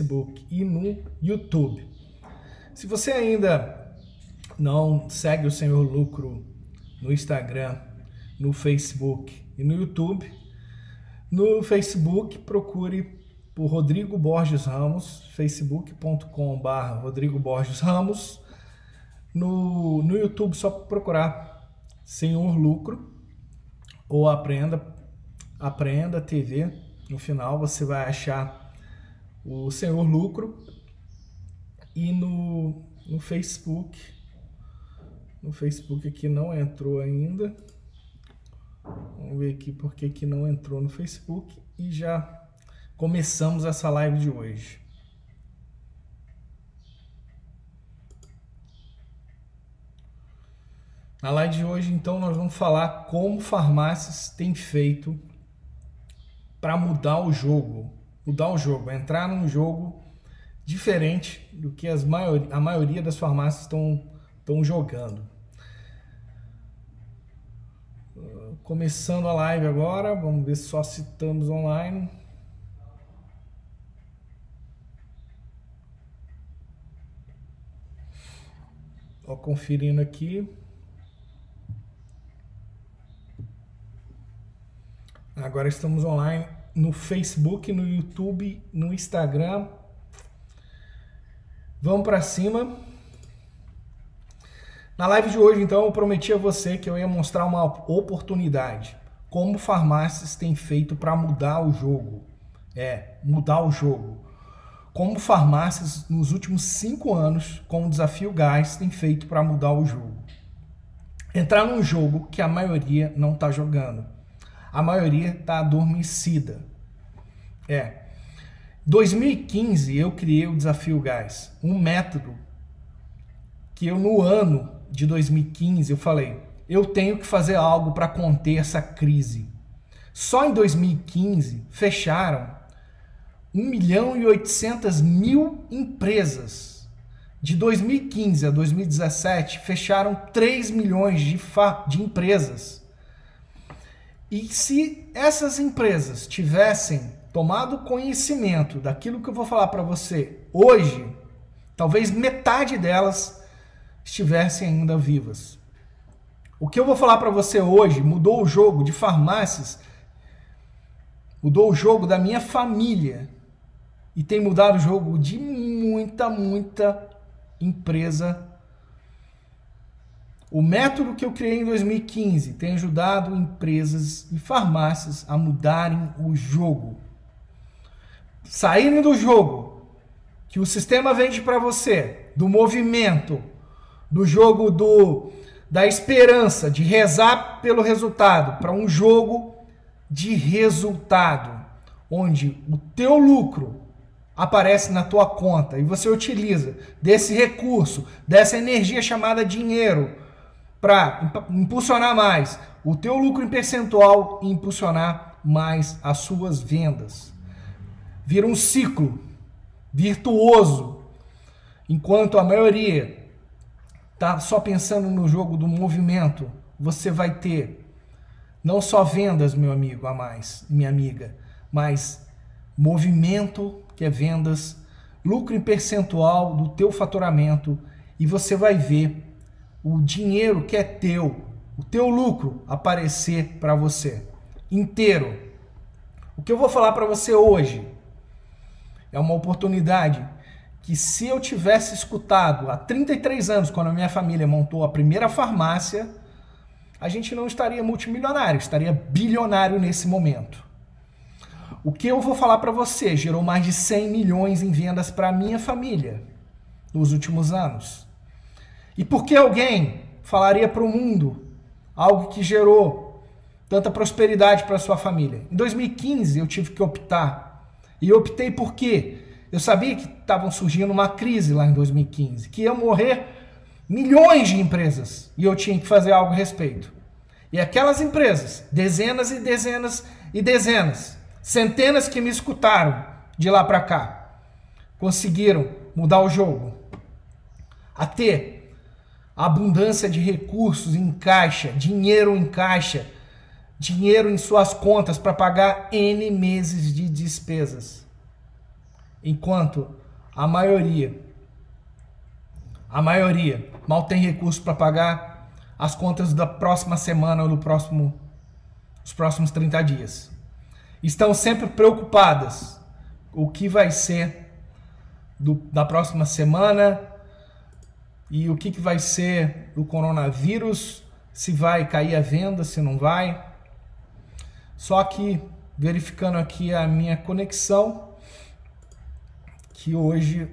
Facebook e no YouTube. Se você ainda não segue o Senhor Lucro no Instagram, no Facebook e no YouTube, no Facebook procure por Rodrigo Borges Ramos, facebook.com.br Rodrigo Borges Ramos. No, no YouTube, só procurar Senhor Lucro ou Aprenda, Aprenda TV. No final você vai achar o Senhor Lucro. E no, no Facebook, no Facebook aqui não entrou ainda. Vamos ver aqui porque que não entrou no Facebook e já começamos essa live de hoje. Na live de hoje, então, nós vamos falar como farmácias têm feito para mudar o jogo. Mudar o jogo, entrar num jogo diferente do que as maior, a maioria das farmácias estão jogando. Começando a live agora, vamos ver se só citamos online. Ó, conferindo aqui. Agora estamos online no Facebook, no YouTube, no Instagram. Vamos para cima. Na live de hoje, então, eu prometi a você que eu ia mostrar uma oportunidade. Como farmácias têm feito para mudar o jogo. É, mudar o jogo como farmácias nos últimos cinco anos, com o desafio gás, têm feito para mudar o jogo. Entrar num jogo que a maioria não está jogando. A maioria está adormecida. É. 2015 eu criei o desafio gás, um método que eu no ano de 2015 eu falei, eu tenho que fazer algo para conter essa crise. Só em 2015 fecharam 1 milhão e 800 mil empresas. De 2015 a 2017, fecharam 3 milhões de, de empresas. E se essas empresas tivessem tomado conhecimento daquilo que eu vou falar para você hoje, talvez metade delas estivessem ainda vivas. O que eu vou falar para você hoje mudou o jogo de farmácias, mudou o jogo da minha família, e tem mudado o jogo de muita, muita empresa. O método que eu criei em 2015 tem ajudado empresas e farmácias a mudarem o jogo. Saírem do jogo que o sistema vende para você, do movimento, do jogo do da esperança de rezar pelo resultado, para um jogo de resultado, onde o teu lucro aparece na tua conta e você utiliza desse recurso, dessa energia chamada dinheiro, para impulsionar mais o teu lucro em percentual e impulsionar mais as suas vendas. Vira um ciclo virtuoso, enquanto a maioria tá só pensando no jogo do movimento, você vai ter não só vendas, meu amigo, a mais, minha amiga, mas movimento que é vendas, lucro em percentual do teu faturamento e você vai ver o dinheiro que é teu, o teu lucro aparecer para você inteiro. O que eu vou falar para você hoje é uma oportunidade que se eu tivesse escutado há 33 anos, quando a minha família montou a primeira farmácia, a gente não estaria multimilionário, estaria bilionário nesse momento. O que eu vou falar para você gerou mais de 100 milhões em vendas para minha família nos últimos anos. E por que alguém falaria para o mundo algo que gerou tanta prosperidade para sua família? Em 2015 eu tive que optar. E optei por quê? Eu sabia que estavam surgindo uma crise lá em 2015, que ia morrer milhões de empresas e eu tinha que fazer algo a respeito. E aquelas empresas, dezenas e dezenas e dezenas, Centenas que me escutaram de lá para cá conseguiram mudar o jogo. A ter abundância de recursos em caixa, dinheiro em caixa, dinheiro em suas contas para pagar N meses de despesas. enquanto a maioria, a maioria mal tem recurso para pagar as contas da próxima semana ou do próximo, os próximos 30 dias. Estão sempre preocupadas o que vai ser do, da próxima semana e o que, que vai ser do coronavírus, se vai cair a venda, se não vai. Só que verificando aqui a minha conexão, que hoje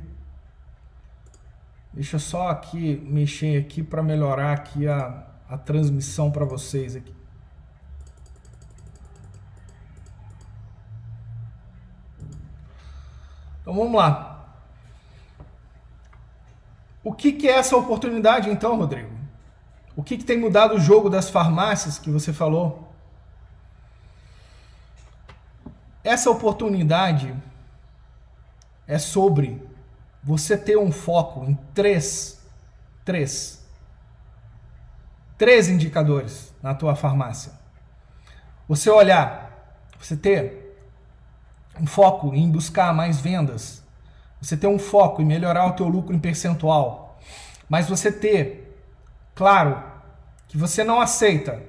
deixa eu só aqui mexer aqui para melhorar aqui a, a transmissão para vocês aqui. Então vamos lá. O que, que é essa oportunidade então, Rodrigo? O que, que tem mudado o jogo das farmácias que você falou? Essa oportunidade é sobre você ter um foco em três, três, três indicadores na tua farmácia. Você olhar, você ter um foco em buscar mais vendas, você ter um foco em melhorar o teu lucro em percentual, mas você ter, claro, que você não aceita,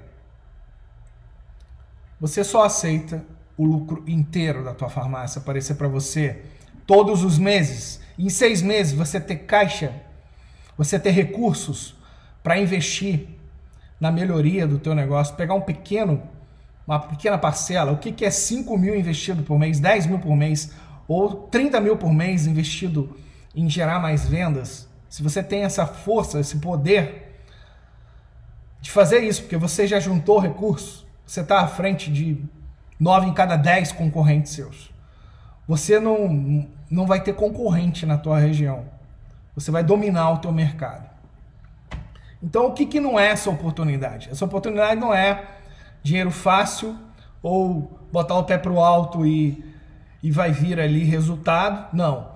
você só aceita o lucro inteiro da tua farmácia aparecer para você todos os meses. Em seis meses você ter caixa, você ter recursos para investir na melhoria do teu negócio, pegar um pequeno, uma pequena parcela, o que, que é 5 mil investido por mês, 10 mil por mês, ou 30 mil por mês investido em gerar mais vendas. Se você tem essa força, esse poder de fazer isso, porque você já juntou recursos, você está à frente de 9 em cada 10 concorrentes seus. Você não, não vai ter concorrente na tua região. Você vai dominar o teu mercado. Então, o que, que não é essa oportunidade? Essa oportunidade não é dinheiro fácil ou botar o pé para o alto e, e vai vir ali resultado. Não.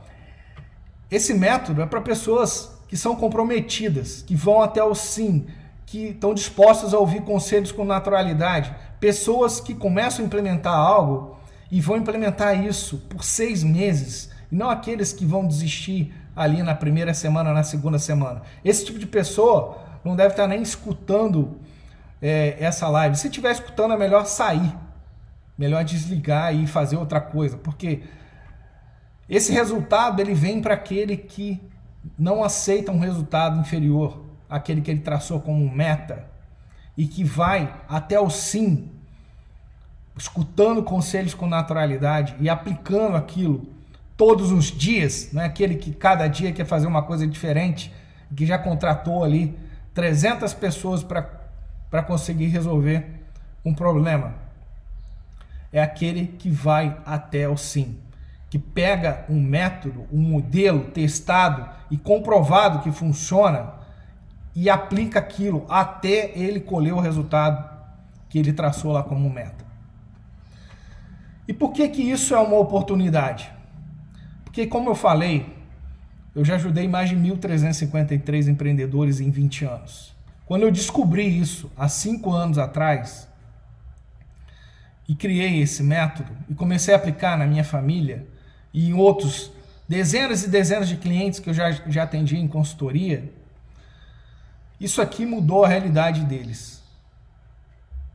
Esse método é para pessoas que são comprometidas, que vão até o sim, que estão dispostas a ouvir conselhos com naturalidade, pessoas que começam a implementar algo e vão implementar isso por seis meses, e não aqueles que vão desistir ali na primeira semana, na segunda semana. Esse tipo de pessoa não deve estar nem escutando é, essa live. Se estiver escutando, é melhor sair, melhor desligar e fazer outra coisa, porque esse resultado ele vem para aquele que não aceita um resultado inferior àquele que ele traçou como meta e que vai até o sim, escutando conselhos com naturalidade e aplicando aquilo todos os dias, né? aquele que cada dia quer fazer uma coisa diferente, que já contratou ali 300 pessoas para conseguir resolver um problema. É aquele que vai até o sim, que pega um método, um modelo testado e comprovado que funciona e aplica aquilo até ele colher o resultado que ele traçou lá como meta. E por que que isso é uma oportunidade? Porque como eu falei, eu já ajudei mais de 1.353 empreendedores em 20 anos. Quando eu descobri isso há 5 anos atrás e criei esse método e comecei a aplicar na minha família e em outros dezenas e dezenas de clientes que eu já, já atendi em consultoria, isso aqui mudou a realidade deles.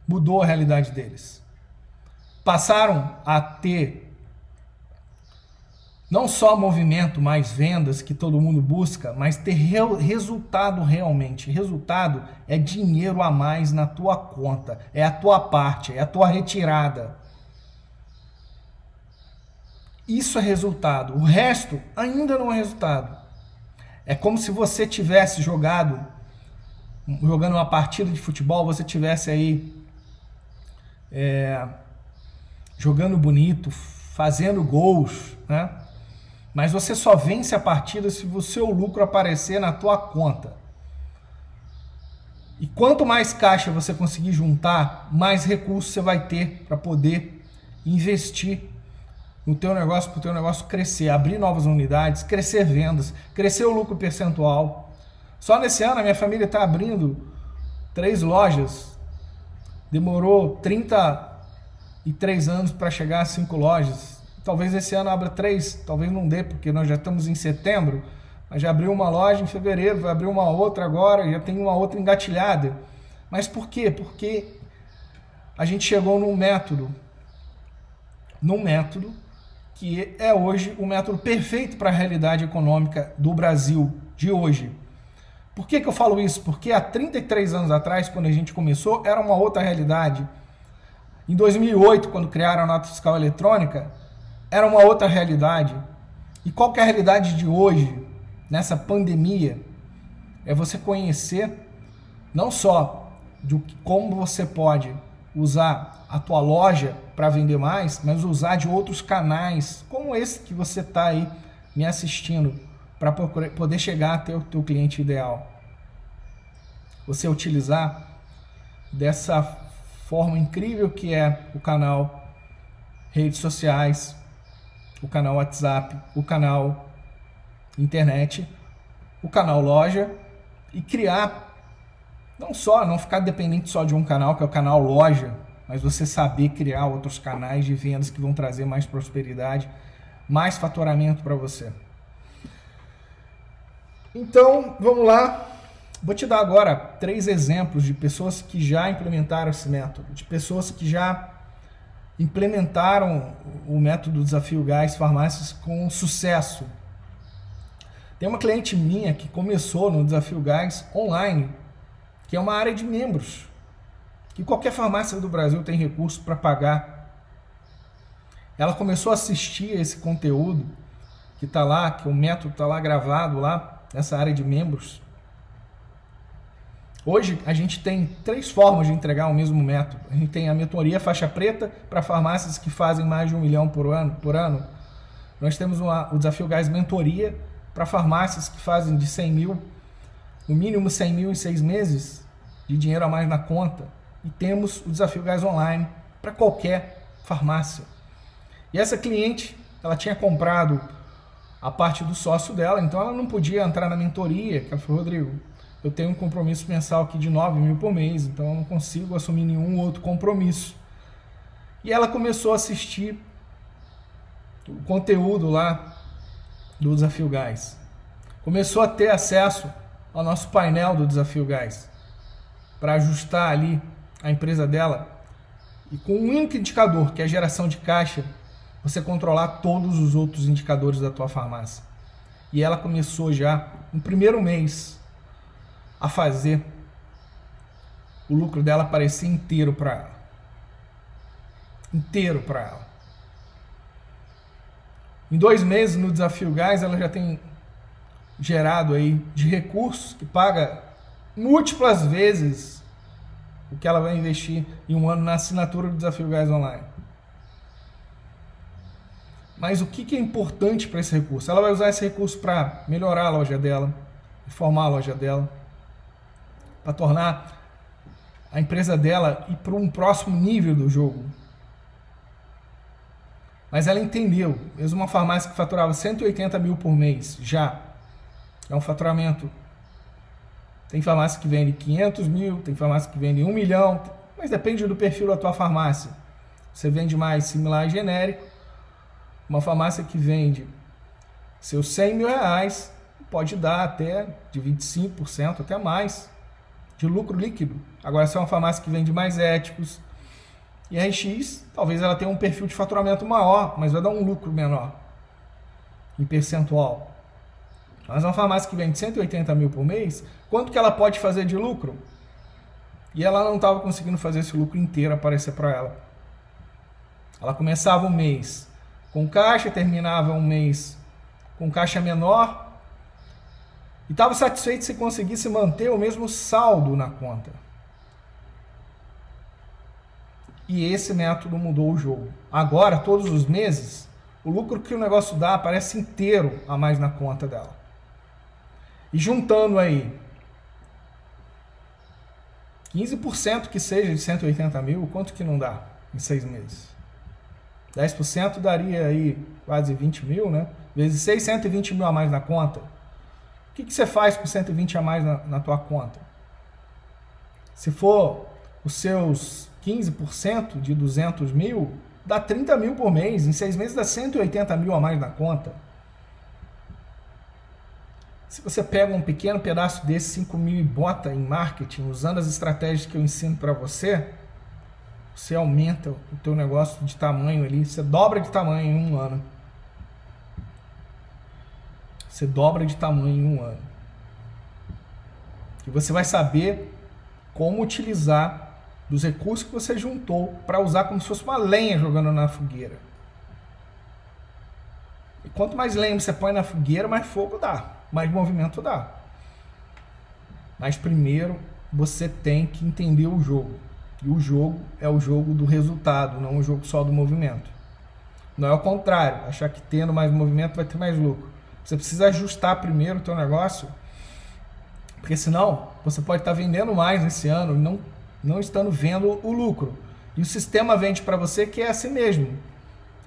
Mudou a realidade deles. Passaram a ter não só movimento, mais vendas que todo mundo busca, mas ter re resultado realmente. Resultado é dinheiro a mais na tua conta, é a tua parte, é a tua retirada. Isso é resultado. O resto ainda não é resultado. É como se você tivesse jogado jogando uma partida de futebol, você tivesse aí é, jogando bonito, fazendo gols, né? Mas você só vence a partida se o seu lucro aparecer na tua conta. E quanto mais caixa você conseguir juntar, mais recursos você vai ter para poder investir no teu negócio, para o teu negócio crescer, abrir novas unidades, crescer vendas, crescer o lucro percentual. Só nesse ano a minha família está abrindo três lojas. Demorou 33 anos para chegar a cinco lojas. talvez esse ano abra três, talvez não dê, porque nós já estamos em setembro, mas já abriu uma loja em fevereiro, vai abrir uma outra agora, já tem uma outra engatilhada. Mas por quê? Porque a gente chegou num método, num método que é hoje o método perfeito para a realidade econômica do Brasil de hoje. Por que, que eu falo isso? Porque há 33 anos atrás, quando a gente começou, era uma outra realidade. Em 2008, quando criaram a nota fiscal eletrônica, era uma outra realidade. E qual é a realidade de hoje, nessa pandemia? É você conhecer não só de como você pode usar a tua loja para vender mais, mas usar de outros canais, como esse que você está aí me assistindo, para poder chegar até o teu cliente ideal. Você utilizar dessa forma incrível que é o canal redes sociais, o canal WhatsApp, o canal internet, o canal loja e criar não só não ficar dependente só de um canal, que é o canal loja, mas você saber criar outros canais de vendas que vão trazer mais prosperidade, mais faturamento para você. Então, vamos lá. Vou te dar agora três exemplos de pessoas que já implementaram esse método, de pessoas que já implementaram o método Desafio Gás Farmácias com sucesso. Tem uma cliente minha que começou no Desafio Gás online, que é uma área de membros que qualquer farmácia do Brasil tem recurso para pagar. Ela começou a assistir esse conteúdo que está lá, que o método está lá gravado lá nessa área de membros. Hoje a gente tem três formas de entregar o mesmo método. A gente tem a mentoria faixa preta para farmácias que fazem mais de um milhão por ano. Por ano. Nós temos uma, o desafio gás mentoria para farmácias que fazem de 100 mil, no mínimo 100 mil em seis meses de dinheiro a mais na conta e temos o desafio gás online para qualquer farmácia. E essa cliente, ela tinha comprado a parte do sócio dela, então ela não podia entrar na mentoria. Ela falou, Rodrigo, eu tenho um compromisso mensal aqui de 9 mil por mês, então eu não consigo assumir nenhum outro compromisso. E ela começou a assistir o conteúdo lá do Desafio Gás. Começou a ter acesso ao nosso painel do Desafio Gás para ajustar ali a empresa dela e com um único indicador, que é a geração de caixa, você controlar todos os outros indicadores da tua farmácia. E ela começou já no primeiro mês a fazer o lucro dela aparecer inteiro para ela. Inteiro para ela. Em dois meses no Desafio Gás, ela já tem gerado aí de recursos que paga múltiplas vezes o que ela vai investir em um ano na assinatura do Desafio Gás Online. Mas o que, que é importante para esse recurso? Ela vai usar esse recurso para melhorar a loja dela, reformar a loja dela, para tornar a empresa dela ir para um próximo nível do jogo. Mas ela entendeu, mesmo uma farmácia que faturava 180 mil por mês, já é um faturamento tem farmácia que vende 500 mil, tem farmácia que vende 1 milhão, mas depende do perfil da tua farmácia. Você vende mais similar e genérico. Uma farmácia que vende seus 100 mil reais pode dar até de 25%, até mais, de lucro líquido. Agora, se é uma farmácia que vende mais éticos e RX, talvez ela tenha um perfil de faturamento maior, mas vai dar um lucro menor em percentual. Mas uma farmácia que vende 180 mil por mês, quanto que ela pode fazer de lucro? E ela não estava conseguindo fazer esse lucro inteiro aparecer para ela. Ela começava um mês com caixa, terminava um mês com caixa menor e estava satisfeito se conseguisse manter o mesmo saldo na conta. E esse método mudou o jogo. Agora, todos os meses, o lucro que o negócio dá aparece inteiro a mais na conta dela. E juntando aí 15% que seja de 180 mil, quanto que não dá em seis meses? 10% daria aí quase 20 mil, né? Vezes 6, 120 mil a mais na conta. O que, que você faz com 120 a mais na, na tua conta? Se for os seus 15% de 200 mil, dá 30 mil por mês, em seis meses dá 180 mil a mais na conta. Se você pega um pequeno pedaço desse 5 mil e bota em marketing, usando as estratégias que eu ensino para você, você aumenta o teu negócio de tamanho ali, você dobra de tamanho em um ano. Você dobra de tamanho em um ano. E você vai saber como utilizar dos recursos que você juntou para usar como se fosse uma lenha jogando na fogueira. E quanto mais lenha você põe na fogueira, mais fogo dá, mais movimento dá. Mas primeiro você tem que entender o jogo. E o jogo é o jogo do resultado, não o jogo só do movimento. Não é o contrário, achar que tendo mais movimento vai ter mais lucro. Você precisa ajustar primeiro o teu negócio, porque senão você pode estar vendendo mais nesse ano e não não estando vendo o lucro. E o sistema vende para você que é assim mesmo,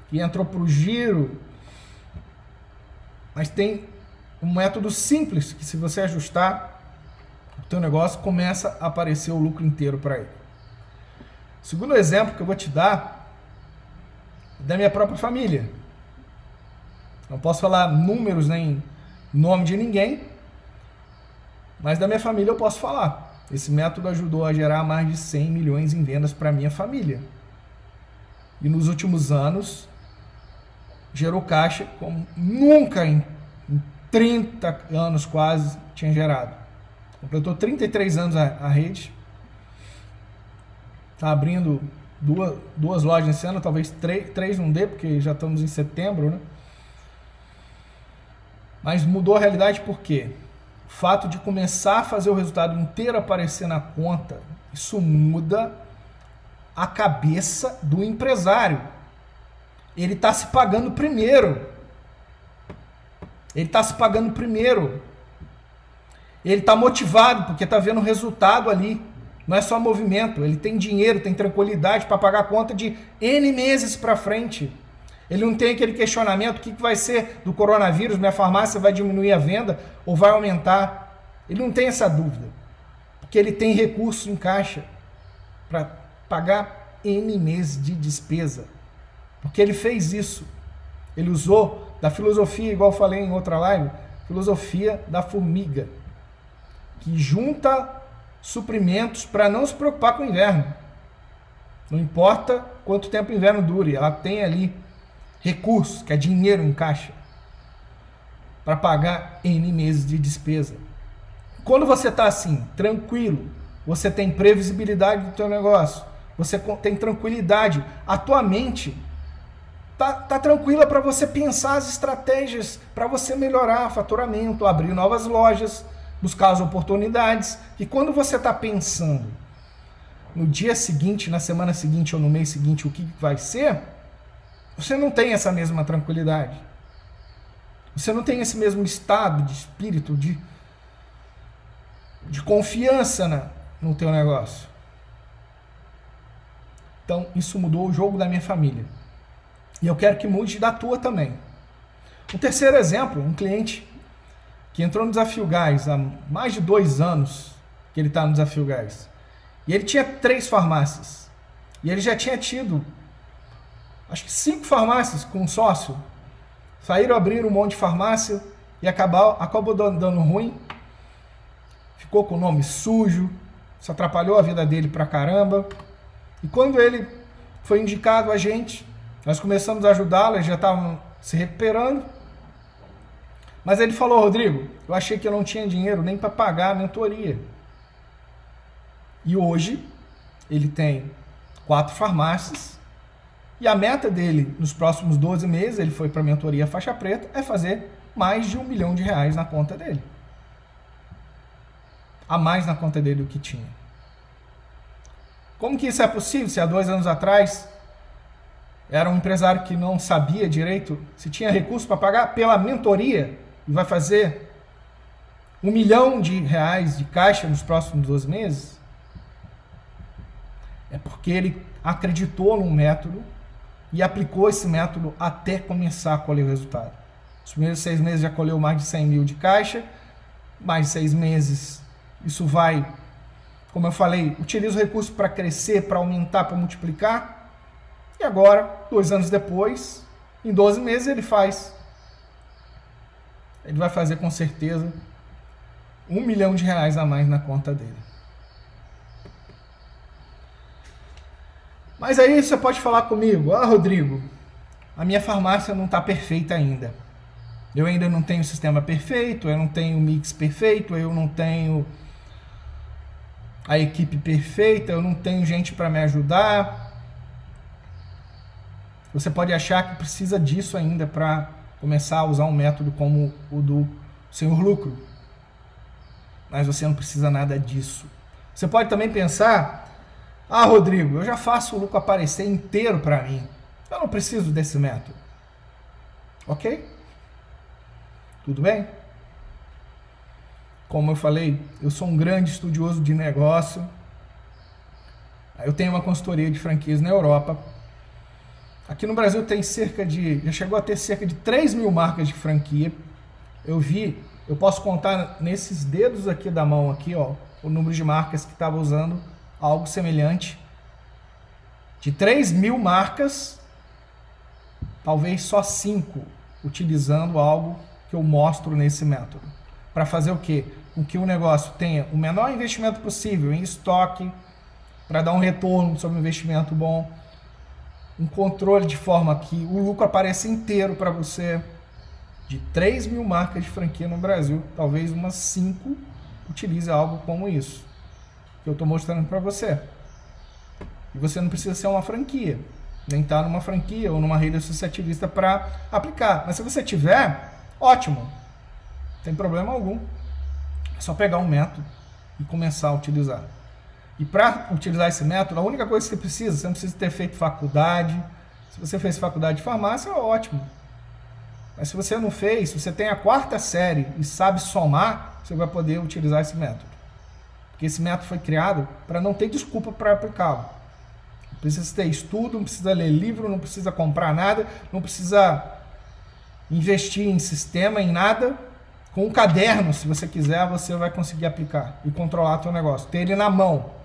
que entrou para o giro, mas tem um método simples que se você ajustar, o teu negócio começa a aparecer o lucro inteiro para ele. Segundo exemplo que eu vou te dar da minha própria família. Não posso falar números nem nome de ninguém, mas da minha família eu posso falar. Esse método ajudou a gerar mais de 100 milhões em vendas para minha família. E nos últimos anos, gerou caixa como nunca em, 30 anos quase tinha gerado. Completou 33 anos a, a rede. Está abrindo duas, duas lojas esse ano, talvez três, três não dê, porque já estamos em setembro, né? Mas mudou a realidade por quê? o fato de começar a fazer o resultado inteiro aparecer na conta, isso muda a cabeça do empresário. Ele está se pagando primeiro. Ele está se pagando primeiro. Ele está motivado porque está vendo o resultado ali. Não é só movimento. Ele tem dinheiro, tem tranquilidade para pagar a conta de N meses para frente. Ele não tem aquele questionamento: o que vai ser do coronavírus? Minha farmácia vai diminuir a venda ou vai aumentar? Ele não tem essa dúvida, porque ele tem recurso em caixa para pagar N meses de despesa. Porque ele fez isso. Ele usou da filosofia, igual falei em outra live, filosofia da formiga, que junta suprimentos para não se preocupar com o inverno. Não importa quanto tempo o inverno dure, ela tem ali recursos, que é dinheiro em caixa, para pagar N meses de despesa. Quando você está assim, tranquilo, você tem previsibilidade do teu negócio, você tem tranquilidade, a tua mente tá, tá tranquila para você pensar as estratégias para você melhorar faturamento, abrir novas lojas, buscar as oportunidades. E quando você está pensando no dia seguinte, na semana seguinte ou no mês seguinte o que vai ser, você não tem essa mesma tranquilidade. Você não tem esse mesmo estado de espírito, de, de confiança na, no teu negócio. Então, isso mudou o jogo da minha família. E eu quero que mude da tua também. Um terceiro exemplo, um cliente que entrou no Desafio Gás há mais de dois anos que ele está no Desafio Gás. E ele tinha três farmácias. E ele já tinha tido acho que cinco farmácias com um sócio. Saíram abrir um monte de farmácia e acabou, acabou dando ruim. Ficou com o nome sujo, isso atrapalhou a vida dele pra caramba. E quando ele foi indicado a gente, nós começamos a ajudá-lo, eles já estavam se recuperando. Mas ele falou, Rodrigo, eu achei que eu não tinha dinheiro nem para pagar a mentoria. E hoje ele tem quatro farmácias e a meta dele, nos próximos 12 meses, ele foi para a mentoria faixa preta, é fazer mais de um milhão de reais na conta dele. A mais na conta dele do que tinha. Como que isso é possível se há dois anos atrás era um empresário que não sabia direito se tinha recurso para pagar pela mentoria e vai fazer um milhão de reais de caixa nos próximos 12 meses? É porque ele acreditou num método e aplicou esse método até começar a colher o resultado. Os primeiros seis meses já colheu mais de 100 mil de caixa, mais seis meses isso vai, como eu falei, utiliza o recurso para crescer, para aumentar, para multiplicar. E agora, dois anos depois, em 12 meses ele faz. Ele vai fazer com certeza um milhão de reais a mais na conta dele. Mas aí você pode falar comigo, ah, Rodrigo, a minha farmácia não está perfeita ainda. Eu ainda não tenho o sistema perfeito, eu não tenho o mix perfeito, eu não tenho a equipe perfeita, eu não tenho gente para me ajudar. Você pode achar que precisa disso ainda para começar a usar um método como o do senhor lucro. Mas você não precisa nada disso. Você pode também pensar: "Ah, Rodrigo, eu já faço o lucro aparecer inteiro para mim. Eu não preciso desse método". OK? Tudo bem? Como eu falei, eu sou um grande estudioso de negócio. Eu tenho uma consultoria de franquias na Europa. Aqui no Brasil tem cerca de. Já chegou a ter cerca de 3 mil marcas de franquia. Eu vi, eu posso contar nesses dedos aqui da mão, aqui, ó, o número de marcas que estava usando algo semelhante. De 3 mil marcas, talvez só 5 utilizando algo que eu mostro nesse método. Para fazer o quê? Com que o negócio tenha o menor investimento possível em estoque, para dar um retorno sobre um investimento bom, um controle de forma que o lucro apareça inteiro para você. De 3 mil marcas de franquia no Brasil, talvez umas 5 utilize algo como isso, que eu estou mostrando para você. E você não precisa ser uma franquia, nem estar tá numa franquia ou numa rede associativista para aplicar. Mas se você tiver, Ótimo, não tem problema algum. É só pegar um método e começar a utilizar. E para utilizar esse método, a única coisa que você precisa, você não precisa ter feito faculdade. Se você fez faculdade de farmácia, ótimo. Mas se você não fez, se você tem a quarta série e sabe somar, você vai poder utilizar esse método. Porque esse método foi criado para não ter desculpa para aplicá-lo. Não precisa ter estudo, não precisa ler livro, não precisa comprar nada, não precisa investir em sistema, em nada. Com um caderno, se você quiser, você vai conseguir aplicar e controlar seu negócio. Ter ele na mão.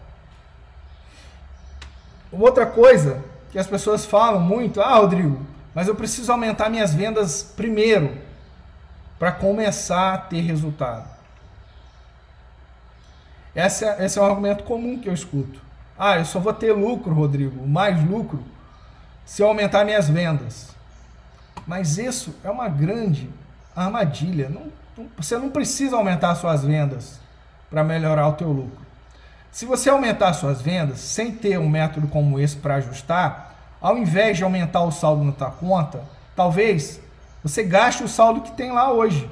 Outra coisa que as pessoas falam muito, ah, Rodrigo, mas eu preciso aumentar minhas vendas primeiro para começar a ter resultado. Esse é, esse é um argumento comum que eu escuto. Ah, eu só vou ter lucro, Rodrigo, mais lucro, se eu aumentar minhas vendas. Mas isso é uma grande armadilha. Não, não, você não precisa aumentar suas vendas para melhorar o teu lucro. Se você aumentar suas vendas sem ter um método como esse para ajustar, ao invés de aumentar o saldo na tua conta, talvez você gaste o saldo que tem lá hoje.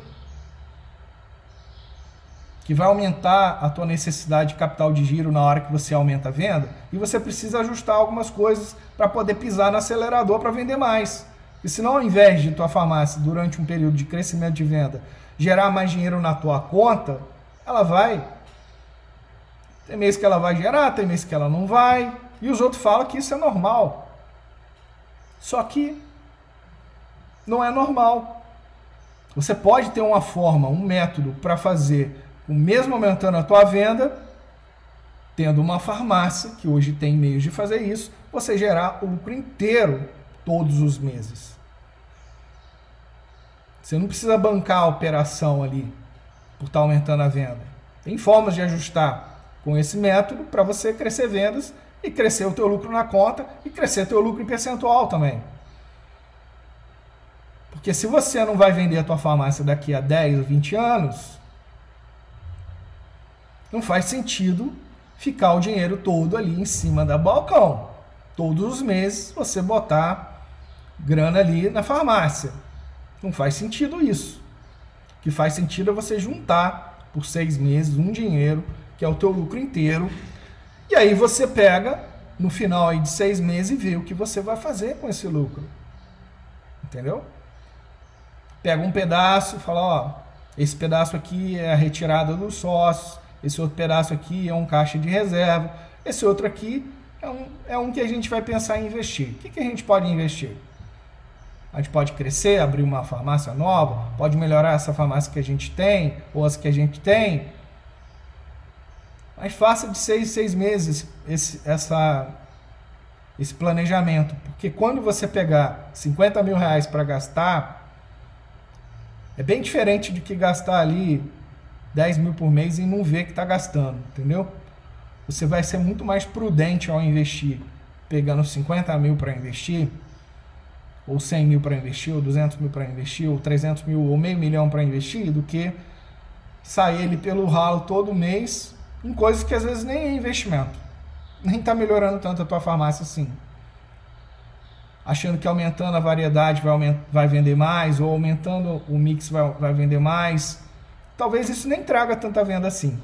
Que vai aumentar a tua necessidade de capital de giro na hora que você aumenta a venda, e você precisa ajustar algumas coisas para poder pisar no acelerador para vender mais. E se não, ao invés de tua farmácia, durante um período de crescimento de venda, gerar mais dinheiro na tua conta, ela vai. Tem mês que ela vai gerar, tem mês que ela não vai. E os outros falam que isso é normal. Só que não é normal. Você pode ter uma forma, um método para fazer, o mesmo aumentando a tua venda, tendo uma farmácia, que hoje tem meios de fazer isso, você gerar o lucro inteiro todos os meses. Você não precisa bancar a operação ali por estar tá aumentando a venda. Tem formas de ajustar com esse método para você crescer vendas e crescer o teu lucro na conta e crescer teu lucro em percentual também. Porque se você não vai vender a tua farmácia daqui a 10 ou 20 anos, não faz sentido ficar o dinheiro todo ali em cima da balcão. Todos os meses você botar grana ali na farmácia. Não faz sentido isso. O que faz sentido é você juntar por seis meses um dinheiro, que é o teu lucro inteiro, e aí você pega no final aí de seis meses e vê o que você vai fazer com esse lucro. Entendeu? Pega um pedaço, fala, ó, esse pedaço aqui é a retirada dos sócios, esse outro pedaço aqui é um caixa de reserva, esse outro aqui é um, é um que a gente vai pensar em investir. O que, que a gente pode investir? A gente pode crescer, abrir uma farmácia nova, pode melhorar essa farmácia que a gente tem, ou as que a gente tem. Mas faça de seis, seis meses esse, essa, esse planejamento. Porque quando você pegar 50 mil reais para gastar, é bem diferente de que gastar ali 10 mil por mês e não ver que está gastando, entendeu? Você vai ser muito mais prudente ao investir, pegando 50 mil para investir, ou 100 mil para investir, ou 200 mil para investir, ou 300 mil, ou meio milhão para investir, do que sair ele pelo ralo todo mês em coisas que às vezes nem é investimento, nem está melhorando tanto a tua farmácia assim. Achando que aumentando a variedade vai, vai vender mais, ou aumentando o mix vai, vai vender mais. Talvez isso nem traga tanta venda assim.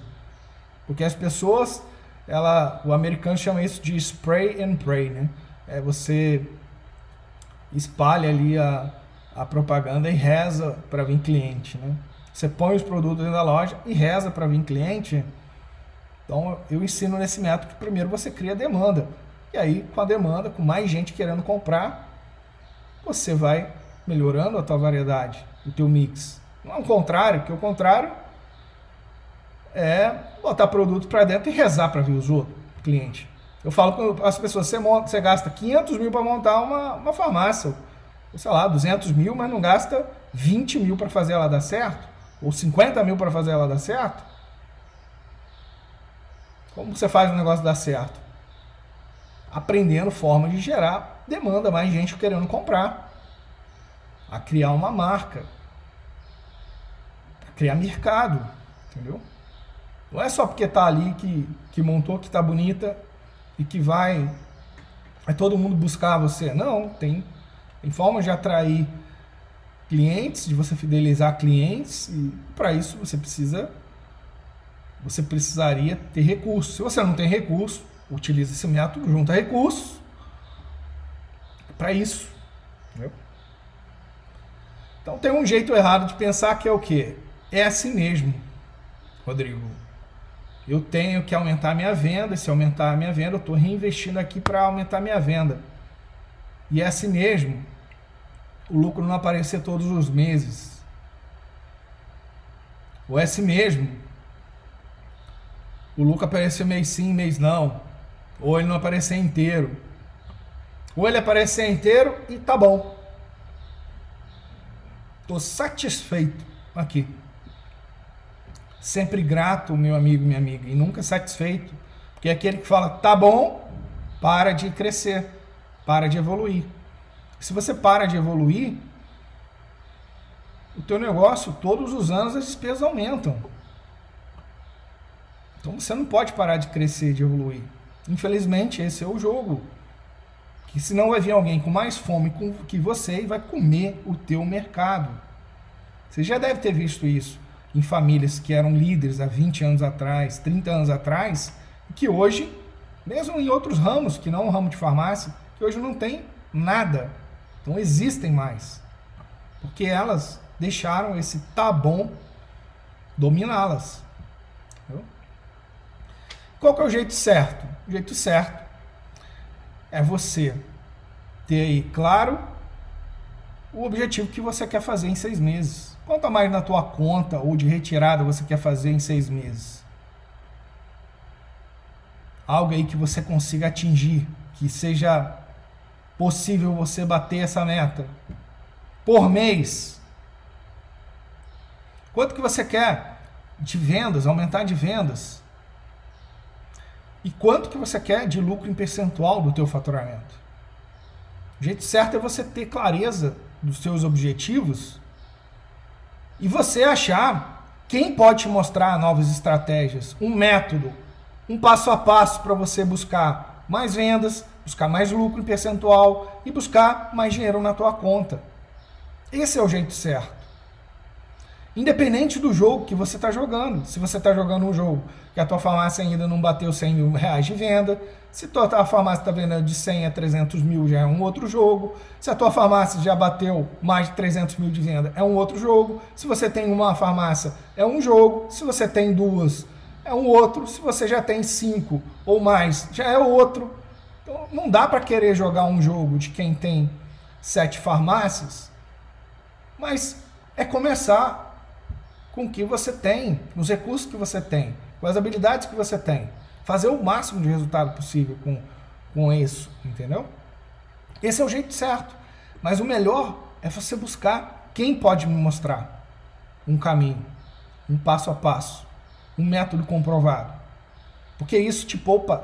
Porque as pessoas, ela, o americano chama isso de spray and pray, né? É você espalha ali a, a propaganda e reza para vir cliente, né? Você põe os produtos dentro da loja e reza para vir cliente. Então eu ensino nesse método que primeiro você cria demanda. E aí, com a demanda, com mais gente querendo comprar, você vai melhorando a tua variedade, o teu mix. Não é o contrário, porque o contrário é botar produto para dentro e rezar para vir os outros, cliente. Eu falo com as pessoas, você, monta, você gasta 500 mil para montar uma, uma farmácia, ou sei lá, 200 mil, mas não gasta 20 mil para fazer ela dar certo, ou 50 mil para fazer ela dar certo. Como você faz o negócio dar certo? Aprendendo forma de gerar demanda, mais gente querendo comprar, a criar uma marca, a criar mercado, entendeu? Não é só porque tá ali que, que montou, que tá bonita, e que vai, vai todo mundo buscar você. Não, tem, tem forma de atrair clientes, de você fidelizar clientes, e para isso você precisa você precisaria ter recursos. Se você não tem recurso, utilize esse método, junta recursos para isso. Entendeu? Então tem um jeito errado de pensar que é o que? É assim mesmo, Rodrigo eu tenho que aumentar minha venda. Se aumentar a minha venda, eu estou reinvestindo aqui para aumentar minha venda. E é assim mesmo. O lucro não aparecer todos os meses. Ou é assim mesmo. O lucro aparecer mês sim, mês não. Ou ele não aparecer inteiro. Ou ele aparecer inteiro e tá bom. Estou satisfeito aqui sempre grato, meu amigo, minha amiga, e nunca satisfeito. Porque é aquele que fala, tá bom, para de crescer, para de evoluir. Se você para de evoluir, o teu negócio, todos os anos as despesas aumentam. Então você não pode parar de crescer, de evoluir. Infelizmente, esse é o jogo. Que senão vai vir alguém com mais fome que você e vai comer o teu mercado. Você já deve ter visto isso em famílias que eram líderes há 20 anos atrás, 30 anos atrás, que hoje, mesmo em outros ramos, que não o ramo de farmácia, que hoje não tem nada, não existem mais. Porque elas deixaram esse tá bom dominá-las. Qual que é o jeito certo? O jeito certo é você ter aí claro o objetivo que você quer fazer em seis meses. Quanto mais na tua conta ou de retirada você quer fazer em seis meses? Algo aí que você consiga atingir, que seja possível você bater essa meta. Por mês. Quanto que você quer de vendas, aumentar de vendas? E quanto que você quer de lucro em percentual do teu faturamento? O jeito certo é você ter clareza dos seus objetivos e você achar quem pode te mostrar novas estratégias, um método, um passo a passo para você buscar mais vendas, buscar mais lucro em percentual e buscar mais dinheiro na tua conta. Esse é o jeito certo. Independente do jogo que você está jogando. Se você está jogando um jogo que a tua farmácia ainda não bateu 100 mil reais de venda, se a tua farmácia está vendendo de 100 a 300 mil, já é um outro jogo. Se a tua farmácia já bateu mais de 300 mil de venda, é um outro jogo. Se você tem uma farmácia, é um jogo. Se você tem duas, é um outro. Se você já tem cinco ou mais, já é outro. Então, não dá para querer jogar um jogo de quem tem sete farmácias, mas é começar com o que você tem, os recursos que você tem, com as habilidades que você tem. Fazer o máximo de resultado possível com, com isso, entendeu? Esse é o jeito certo. Mas o melhor é você buscar quem pode me mostrar um caminho, um passo a passo, um método comprovado. Porque isso te poupa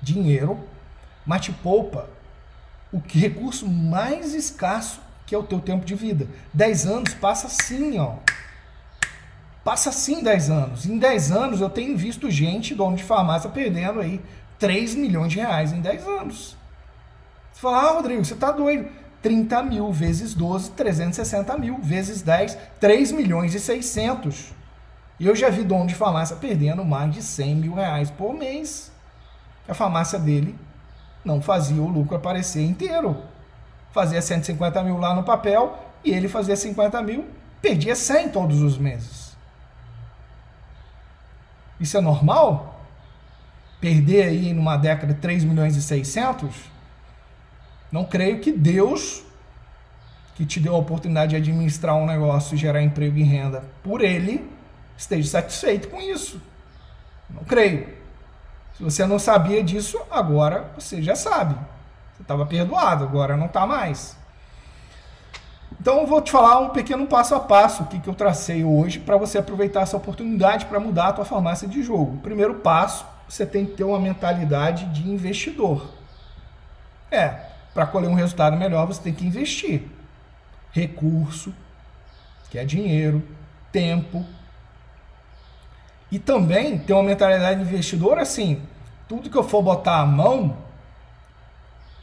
dinheiro, mas te poupa o que recurso mais escasso que é o teu tempo de vida. 10 anos passa assim, ó. Passa assim 10 anos. Em 10 anos eu tenho visto gente, dono de farmácia, perdendo aí 3 milhões de reais em 10 anos. Você fala, ah, Rodrigo, você tá doido. 30 mil vezes 12, 360 mil, vezes 10, 3 milhões e 600. E eu já vi dono de farmácia perdendo mais de 100 mil reais por mês. A farmácia dele não fazia o lucro aparecer inteiro. Fazia 150 mil lá no papel e ele fazia 50 mil, perdia 100 todos os meses. Isso é normal? Perder aí numa década 3 milhões e 600? Não creio que Deus, que te deu a oportunidade de administrar um negócio e gerar emprego e renda por ele, esteja satisfeito com isso. Não creio. Se você não sabia disso, agora você já sabe. Você estava perdoado, agora não está mais. Então eu vou te falar um pequeno passo a passo que, que eu tracei hoje para você aproveitar essa oportunidade para mudar a tua farmácia de jogo. Primeiro passo, você tem que ter uma mentalidade de investidor. É, para colher um resultado melhor, você tem que investir recurso, que é dinheiro, tempo. E também ter uma mentalidade de investidor assim, tudo que eu for botar a mão,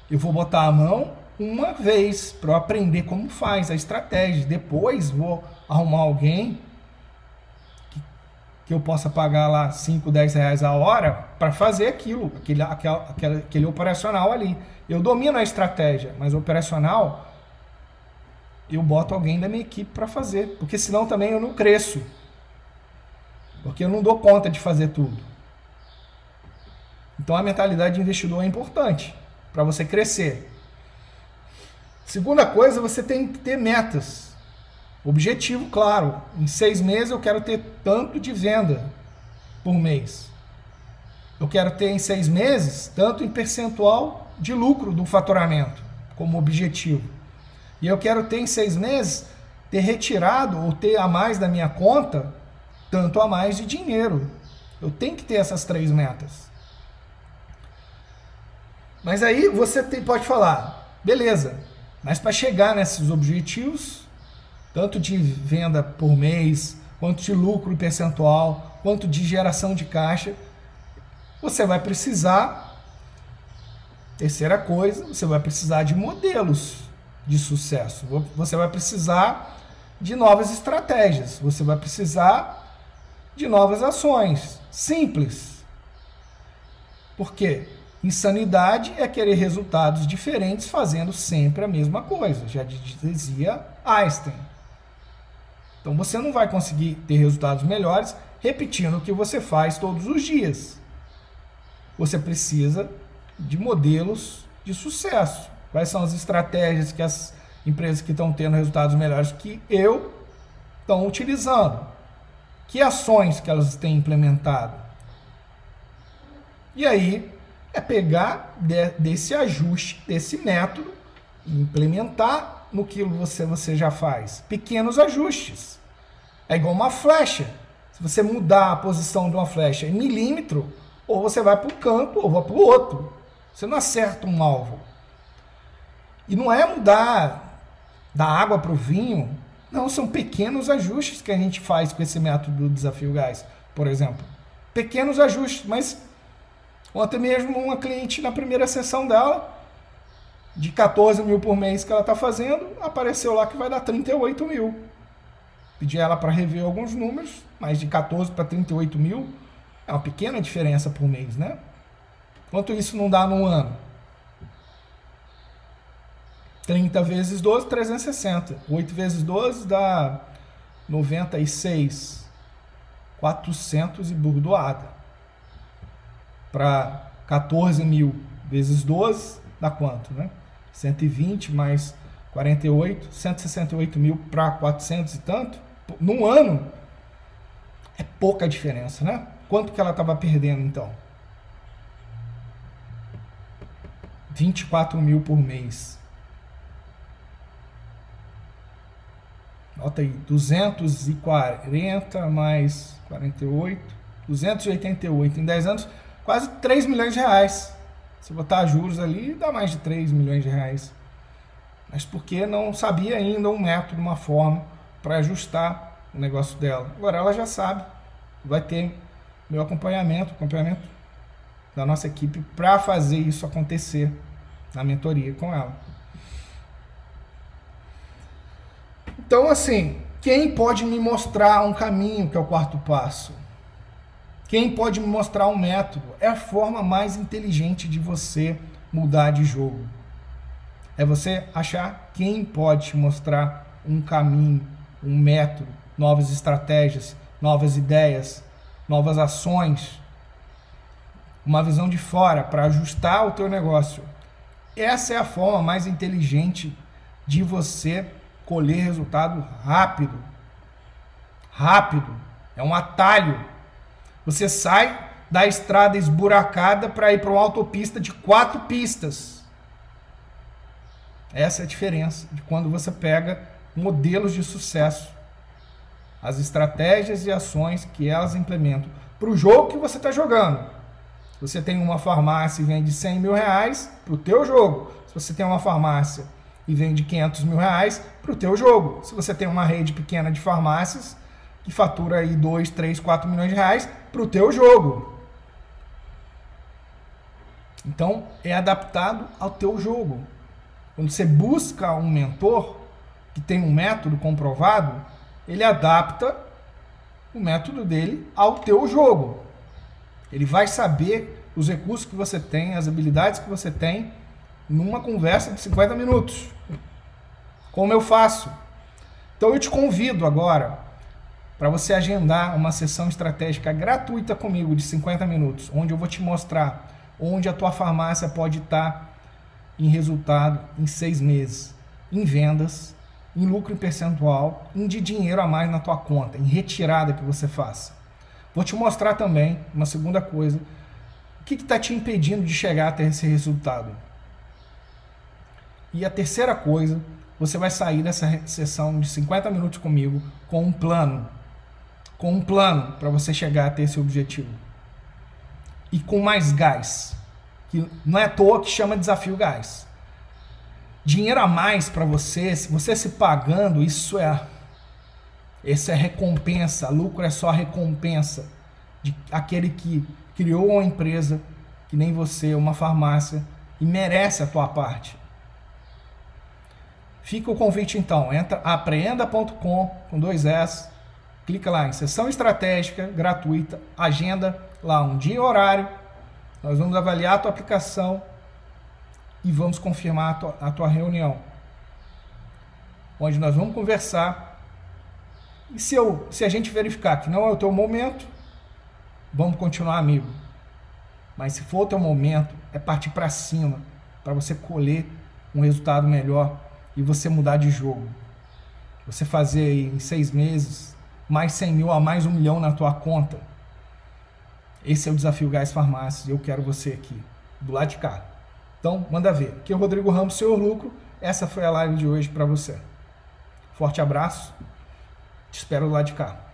eu vou botar a mão uma vez para eu aprender como faz a estratégia. Depois vou arrumar alguém que, que eu possa pagar lá 5, 10 reais a hora para fazer aquilo, aquele, aquele, aquele operacional ali. Eu domino a estratégia, mas operacional eu boto alguém da minha equipe para fazer, porque senão também eu não cresço. Porque eu não dou conta de fazer tudo. Então a mentalidade de investidor é importante para você crescer. Segunda coisa, você tem que ter metas. Objetivo, claro. Em seis meses eu quero ter tanto de venda por mês. Eu quero ter em seis meses tanto em percentual de lucro do faturamento como objetivo. E eu quero ter em seis meses ter retirado ou ter a mais da minha conta tanto a mais de dinheiro. Eu tenho que ter essas três metas. Mas aí você tem, pode falar, beleza, mas para chegar nesses objetivos, tanto de venda por mês, quanto de lucro percentual, quanto de geração de caixa, você vai precisar Terceira coisa, você vai precisar de modelos de sucesso. Você vai precisar de novas estratégias. Você vai precisar de novas ações. Simples. Por quê? Insanidade é querer resultados diferentes fazendo sempre a mesma coisa. Já dizia Einstein. Então você não vai conseguir ter resultados melhores repetindo o que você faz todos os dias. Você precisa de modelos de sucesso. Quais são as estratégias que as empresas que estão tendo resultados melhores que eu estão utilizando? Que ações que elas têm implementado? E aí é pegar de, desse ajuste, desse método, e implementar no que você, você já faz. Pequenos ajustes. É igual uma flecha. Se você mudar a posição de uma flecha em milímetro, ou você vai para o canto ou vai para o outro. Você não acerta um alvo. E não é mudar da água para o vinho. Não, são pequenos ajustes que a gente faz com esse método do desafio gás, por exemplo. Pequenos ajustes, mas ontem mesmo uma cliente na primeira sessão dela, de 14 mil por mês que ela está fazendo, apareceu lá que vai dar 38 mil. Pedi ela para rever alguns números, mas de 14 para 38 mil é uma pequena diferença por mês, né? Quanto isso não dá num ano? 30 vezes 12, 360. 8 vezes 12 dá 96. 400 e burdoada. Para 14 mil vezes 12, dá quanto, né? 120 mais 48, 168 mil para 400 e tanto. Num ano, é pouca diferença, né? Quanto que ela estava perdendo, então? 24 mil por mês. Nota aí, 240 mais 48, 288 em 10 anos, quase 3 milhões de reais. Se botar juros ali, dá mais de 3 milhões de reais. Mas porque não sabia ainda um método, uma forma para ajustar o negócio dela. Agora ela já sabe, vai ter meu acompanhamento, acompanhamento da nossa equipe para fazer isso acontecer na mentoria com ela. Então, assim, quem pode me mostrar um caminho, que é o quarto passo? Quem pode me mostrar um método? É a forma mais inteligente de você mudar de jogo. É você achar quem pode te mostrar um caminho, um método, novas estratégias, novas ideias, novas ações, uma visão de fora para ajustar o teu negócio. Essa é a forma mais inteligente de você colher resultado rápido. Rápido. É um atalho. Você sai da estrada esburacada para ir para uma autopista de quatro pistas. Essa é a diferença de quando você pega modelos de sucesso, as estratégias e ações que elas implementam para o jogo que você está jogando. Você tem uma farmácia e vende 100 mil reais para o teu jogo, se você tem uma farmácia e vende 500 mil reais para o teu jogo. Se você tem uma rede pequena de farmácias que fatura aí 2, 3, 4 milhões de reais para o teu jogo. Então, é adaptado ao teu jogo. Quando você busca um mentor que tem um método comprovado, ele adapta o método dele ao teu jogo. Ele vai saber os recursos que você tem, as habilidades que você tem numa conversa de 50 minutos. Como eu faço? Então eu te convido agora para você agendar uma sessão estratégica gratuita comigo de 50 minutos, onde eu vou te mostrar onde a tua farmácia pode estar em resultado em seis meses, em vendas, em lucro em percentual, em de dinheiro a mais na tua conta, em retirada que você faça. Vou te mostrar também uma segunda coisa, o que está te impedindo de chegar até esse resultado. E a terceira coisa, você vai sair dessa sessão de 50 minutos comigo com um plano. Com um plano para você chegar até esse objetivo. E com mais gás. Que não é à toa que chama desafio gás. Dinheiro a mais para você, você se pagando, isso é essa é recompensa, lucro é só recompensa de aquele que criou uma empresa que nem você, uma farmácia e merece a tua parte. Fica o convite então, entra apreenda.com com dois S, clica lá em sessão estratégica gratuita, agenda lá um dia e horário. Nós vamos avaliar a tua aplicação e vamos confirmar a tua, a tua reunião. Onde nós vamos conversar. E se, eu, se a gente verificar que não é o teu momento, vamos continuar amigo. Mas se for o teu momento, é partir para cima, para você colher um resultado melhor e você mudar de jogo. Você fazer em seis meses mais 100 mil a mais um milhão na tua conta. Esse é o desafio Gás Farmácias e eu quero você aqui, do lado de cá. Então, manda ver. Aqui é o Rodrigo Ramos, Senhor Lucro. Essa foi a live de hoje para você. Forte abraço. Te espero lado de cá.